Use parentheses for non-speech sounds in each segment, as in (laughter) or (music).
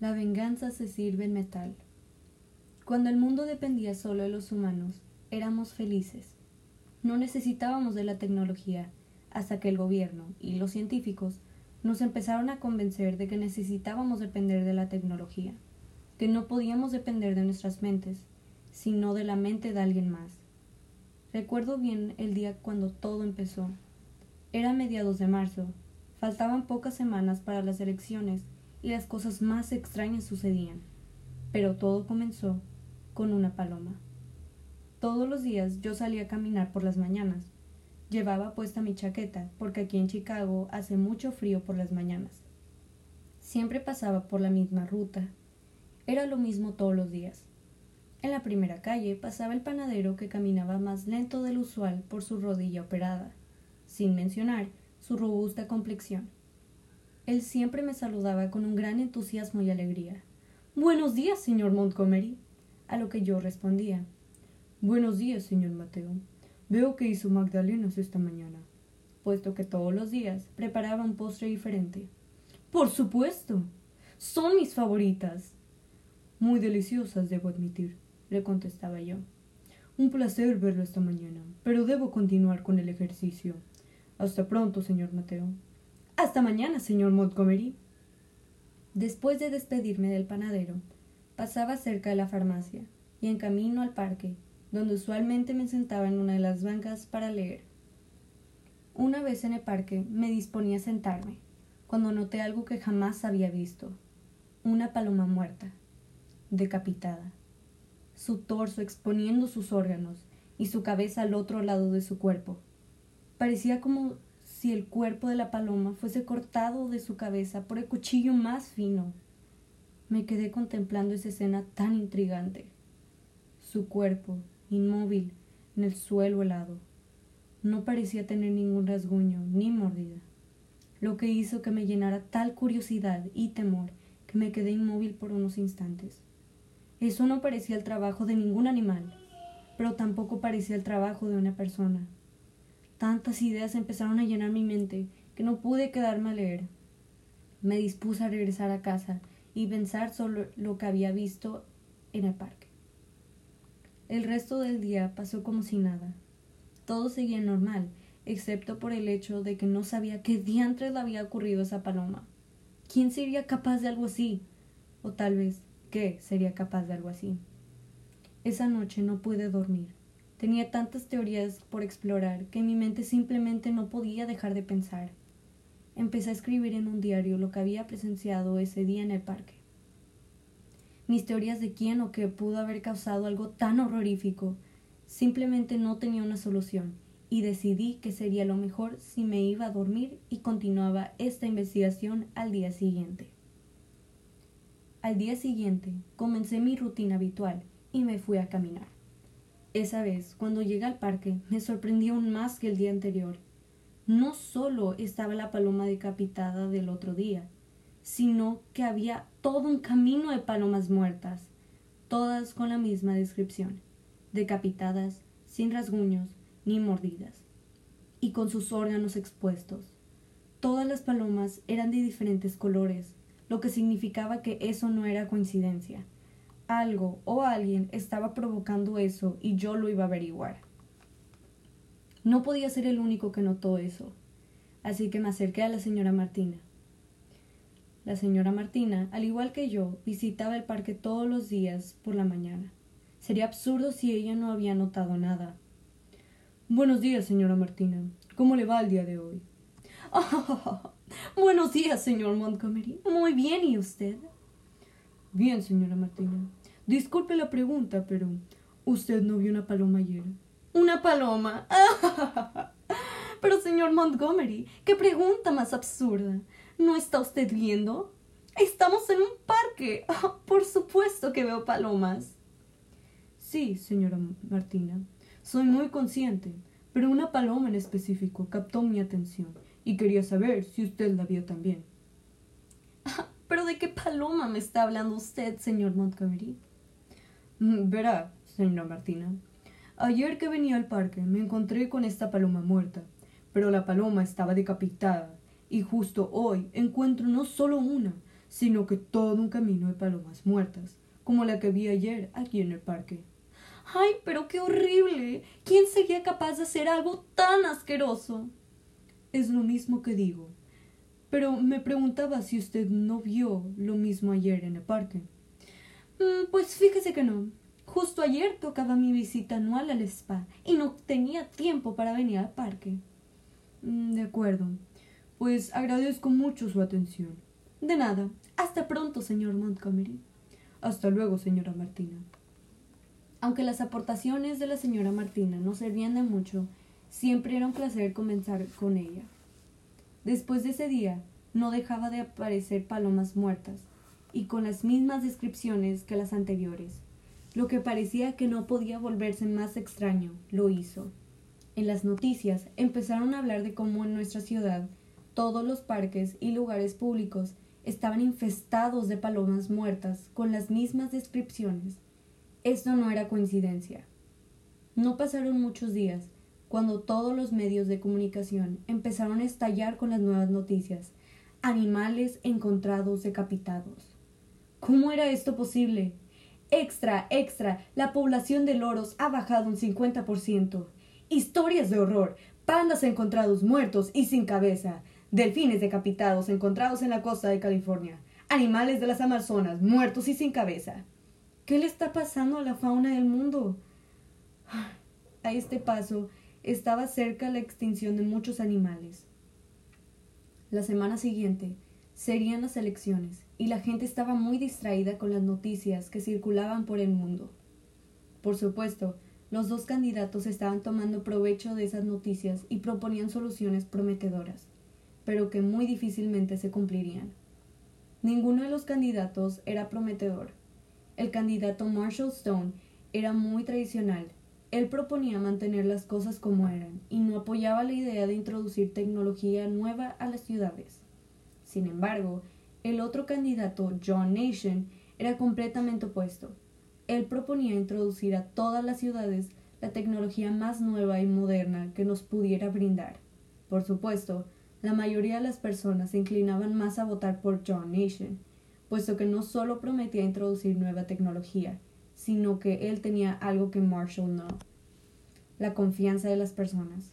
La venganza se sirve en metal. Cuando el mundo dependía solo de los humanos, éramos felices. No necesitábamos de la tecnología, hasta que el gobierno y los científicos nos empezaron a convencer de que necesitábamos depender de la tecnología, que no podíamos depender de nuestras mentes, sino de la mente de alguien más. Recuerdo bien el día cuando todo empezó. Era mediados de marzo, faltaban pocas semanas para las elecciones y las cosas más extrañas sucedían. Pero todo comenzó con una paloma. Todos los días yo salía a caminar por las mañanas. Llevaba puesta mi chaqueta, porque aquí en Chicago hace mucho frío por las mañanas. Siempre pasaba por la misma ruta. Era lo mismo todos los días. En la primera calle pasaba el panadero que caminaba más lento del usual por su rodilla operada, sin mencionar su robusta complexión. Él siempre me saludaba con un gran entusiasmo y alegría. Buenos días, señor Montgomery. A lo que yo respondía. Buenos días, señor Mateo. Veo que hizo magdalenas esta mañana, puesto que todos los días preparaba un postre diferente. Por supuesto. Son mis favoritas. Muy deliciosas, debo admitir, le contestaba yo. Un placer verlo esta mañana, pero debo continuar con el ejercicio. Hasta pronto, señor Mateo. Hasta mañana, señor Montgomery. Después de despedirme del panadero, pasaba cerca de la farmacia y en camino al parque, donde usualmente me sentaba en una de las bancas para leer. Una vez en el parque me disponía a sentarme, cuando noté algo que jamás había visto. Una paloma muerta, decapitada, su torso exponiendo sus órganos y su cabeza al otro lado de su cuerpo. Parecía como si el cuerpo de la paloma fuese cortado de su cabeza por el cuchillo más fino. Me quedé contemplando esa escena tan intrigante. Su cuerpo, inmóvil, en el suelo helado. No parecía tener ningún rasguño ni mordida, lo que hizo que me llenara tal curiosidad y temor que me quedé inmóvil por unos instantes. Eso no parecía el trabajo de ningún animal, pero tampoco parecía el trabajo de una persona. Tantas ideas empezaron a llenar mi mente que no pude quedarme a leer. Me dispuse a regresar a casa y pensar sobre lo que había visto en el parque. El resto del día pasó como si nada. Todo seguía normal, excepto por el hecho de que no sabía qué diantres le había ocurrido a esa paloma. ¿Quién sería capaz de algo así? O tal vez, ¿qué sería capaz de algo así? Esa noche no pude dormir. Tenía tantas teorías por explorar que mi mente simplemente no podía dejar de pensar. Empecé a escribir en un diario lo que había presenciado ese día en el parque. Mis teorías de quién o qué pudo haber causado algo tan horrorífico simplemente no tenía una solución y decidí que sería lo mejor si me iba a dormir y continuaba esta investigación al día siguiente. Al día siguiente comencé mi rutina habitual y me fui a caminar. Esa vez, cuando llegué al parque, me sorprendió aún más que el día anterior. No solo estaba la paloma decapitada del otro día, sino que había todo un camino de palomas muertas, todas con la misma descripción, decapitadas, sin rasguños ni mordidas, y con sus órganos expuestos. Todas las palomas eran de diferentes colores, lo que significaba que eso no era coincidencia, algo o alguien estaba provocando eso y yo lo iba a averiguar. No podía ser el único que notó eso, así que me acerqué a la señora Martina. La señora Martina, al igual que yo, visitaba el parque todos los días por la mañana. Sería absurdo si ella no había notado nada. Buenos días, señora Martina. ¿Cómo le va el día de hoy? (laughs) buenos días, señor Montgomery. Muy bien, ¿y usted? Bien, señora Martina. Disculpe la pregunta, pero ¿usted no vio una paloma ayer? ¿Una paloma? (laughs) pero, señor Montgomery, qué pregunta más absurda. ¿No está usted viendo? Estamos en un parque. (laughs) por supuesto que veo palomas. Sí, señora Martina, soy muy consciente, pero una paloma en específico captó mi atención y quería saber si usted la vio también. (laughs) ¿Pero de qué paloma me está hablando usted, señor Montgomery? (laughs) Verá, señora Martina. Ayer que venía al parque me encontré con esta paloma muerta, pero la paloma estaba decapitada, y justo hoy encuentro no solo una, sino que todo un camino de palomas muertas, como la que vi ayer aquí en el parque. ¡Ay, pero qué horrible! ¿Quién sería capaz de hacer algo tan asqueroso? Es lo mismo que digo. Pero me preguntaba si usted no vio lo mismo ayer en el parque. Mm, pues fíjese que no. Justo ayer tocaba mi visita anual al spa y no tenía tiempo para venir al parque. Mm, de acuerdo. Pues agradezco mucho su atención. De nada. Hasta pronto, señor Montgomery. Hasta luego, señora Martina. Aunque las aportaciones de la señora Martina no servían de mucho, siempre era un placer comenzar con ella. Después de ese día, no dejaba de aparecer palomas muertas, y con las mismas descripciones que las anteriores. Lo que parecía que no podía volverse más extraño, lo hizo. En las noticias empezaron a hablar de cómo en nuestra ciudad todos los parques y lugares públicos estaban infestados de palomas muertas con las mismas descripciones. Esto no era coincidencia. No pasaron muchos días cuando todos los medios de comunicación empezaron a estallar con las nuevas noticias. Animales encontrados decapitados. ¿Cómo era esto posible? Extra, extra, la población de loros ha bajado un 50%. Historias de horror, pandas encontrados muertos y sin cabeza, delfines decapitados encontrados en la costa de California, animales de las Amazonas muertos y sin cabeza. ¿Qué le está pasando a la fauna del mundo? (sighs) A este paso, estaba cerca la extinción de muchos animales. La semana siguiente serían las elecciones y la gente estaba muy distraída con las noticias que circulaban por el mundo. Por supuesto, los dos candidatos estaban tomando provecho de esas noticias y proponían soluciones prometedoras, pero que muy difícilmente se cumplirían. Ninguno de los candidatos era prometedor. El candidato Marshall Stone era muy tradicional él proponía mantener las cosas como eran y no apoyaba la idea de introducir tecnología nueva a las ciudades. Sin embargo, el otro candidato, John Nation, era completamente opuesto. Él proponía introducir a todas las ciudades la tecnología más nueva y moderna que nos pudiera brindar. Por supuesto, la mayoría de las personas se inclinaban más a votar por John Nation, puesto que no solo prometía introducir nueva tecnología, sino que él tenía algo que Marshall no. La confianza de las personas.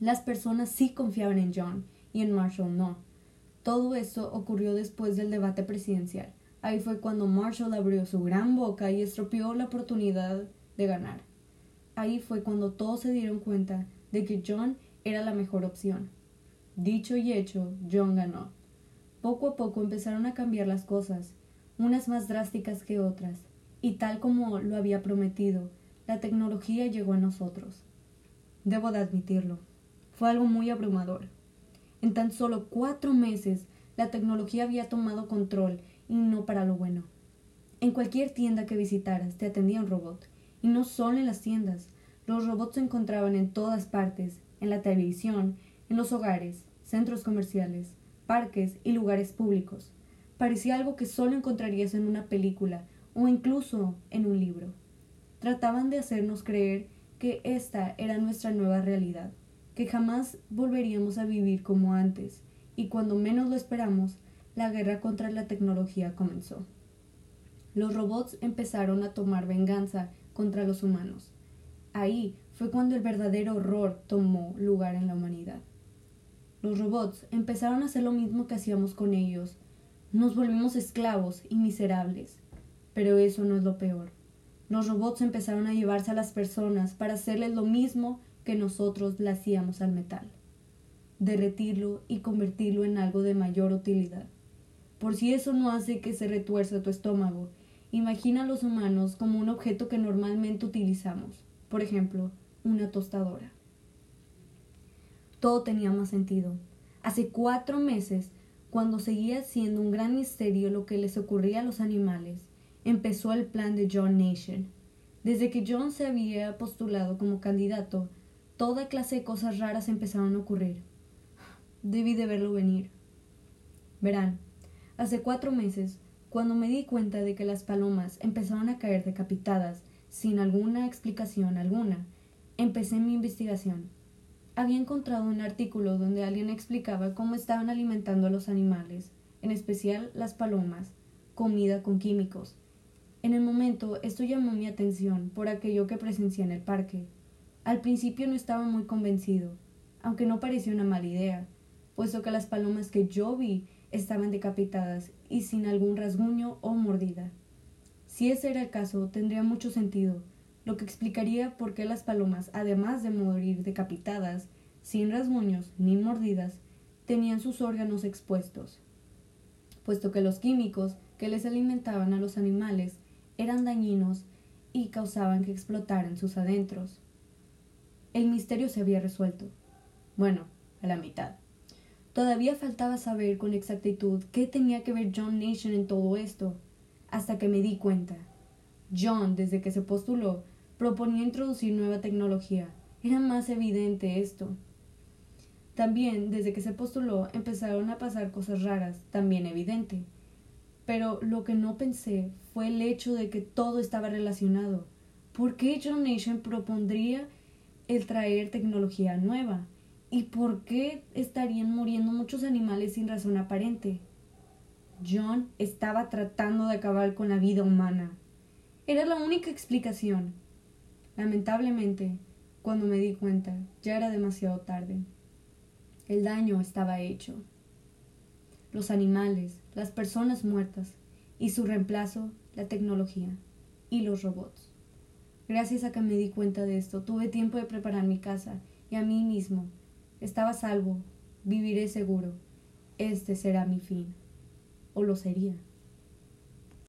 Las personas sí confiaban en John y en Marshall no. Todo esto ocurrió después del debate presidencial. Ahí fue cuando Marshall abrió su gran boca y estropeó la oportunidad de ganar. Ahí fue cuando todos se dieron cuenta de que John era la mejor opción. Dicho y hecho, John ganó. Poco a poco empezaron a cambiar las cosas, unas más drásticas que otras, y tal como lo había prometido, la tecnología llegó a nosotros. Debo de admitirlo, fue algo muy abrumador. En tan solo cuatro meses, la tecnología había tomado control y no para lo bueno. En cualquier tienda que visitaras te atendía un robot, y no solo en las tiendas, los robots se encontraban en todas partes, en la televisión, en los hogares, centros comerciales, parques y lugares públicos. Parecía algo que solo encontrarías en una película o incluso en un libro. Trataban de hacernos creer que esta era nuestra nueva realidad, que jamás volveríamos a vivir como antes, y cuando menos lo esperamos, la guerra contra la tecnología comenzó. Los robots empezaron a tomar venganza contra los humanos. Ahí fue cuando el verdadero horror tomó lugar en la humanidad. Los robots empezaron a hacer lo mismo que hacíamos con ellos. Nos volvimos esclavos y miserables. Pero eso no es lo peor. Los robots empezaron a llevarse a las personas para hacerles lo mismo que nosotros le hacíamos al metal. Derretirlo y convertirlo en algo de mayor utilidad. Por si eso no hace que se retuerza tu estómago, imagina a los humanos como un objeto que normalmente utilizamos, por ejemplo, una tostadora. Todo tenía más sentido. Hace cuatro meses, cuando seguía siendo un gran misterio lo que les ocurría a los animales, empezó el plan de John Nation. Desde que John se había postulado como candidato, toda clase de cosas raras empezaron a ocurrir. Debí de verlo venir. Verán, hace cuatro meses, cuando me di cuenta de que las palomas empezaron a caer decapitadas sin alguna explicación alguna, empecé mi investigación. Había encontrado un artículo donde alguien explicaba cómo estaban alimentando a los animales, en especial las palomas, comida con químicos. En el momento esto llamó mi atención por aquello que presencié en el parque. Al principio no estaba muy convencido, aunque no parecía una mala idea, puesto que las palomas que yo vi estaban decapitadas y sin algún rasguño o mordida. Si ese era el caso, tendría mucho sentido, lo que explicaría por qué las palomas, además de morir decapitadas, sin rasguños ni mordidas, tenían sus órganos expuestos, puesto que los químicos que les alimentaban a los animales eran dañinos y causaban que explotaran sus adentros. El misterio se había resuelto. Bueno, a la mitad. Todavía faltaba saber con exactitud qué tenía que ver John Nation en todo esto, hasta que me di cuenta. John, desde que se postuló, proponía introducir nueva tecnología. Era más evidente esto. También, desde que se postuló, empezaron a pasar cosas raras, también evidente. Pero lo que no pensé fue el hecho de que todo estaba relacionado. ¿Por qué John Nation propondría el traer tecnología nueva? ¿Y por qué estarían muriendo muchos animales sin razón aparente? John estaba tratando de acabar con la vida humana. Era la única explicación. Lamentablemente, cuando me di cuenta, ya era demasiado tarde. El daño estaba hecho. Los animales, las personas muertas y su reemplazo, la tecnología y los robots. Gracias a que me di cuenta de esto, tuve tiempo de preparar mi casa y a mí mismo. Estaba salvo, viviré seguro. Este será mi fin. O lo sería.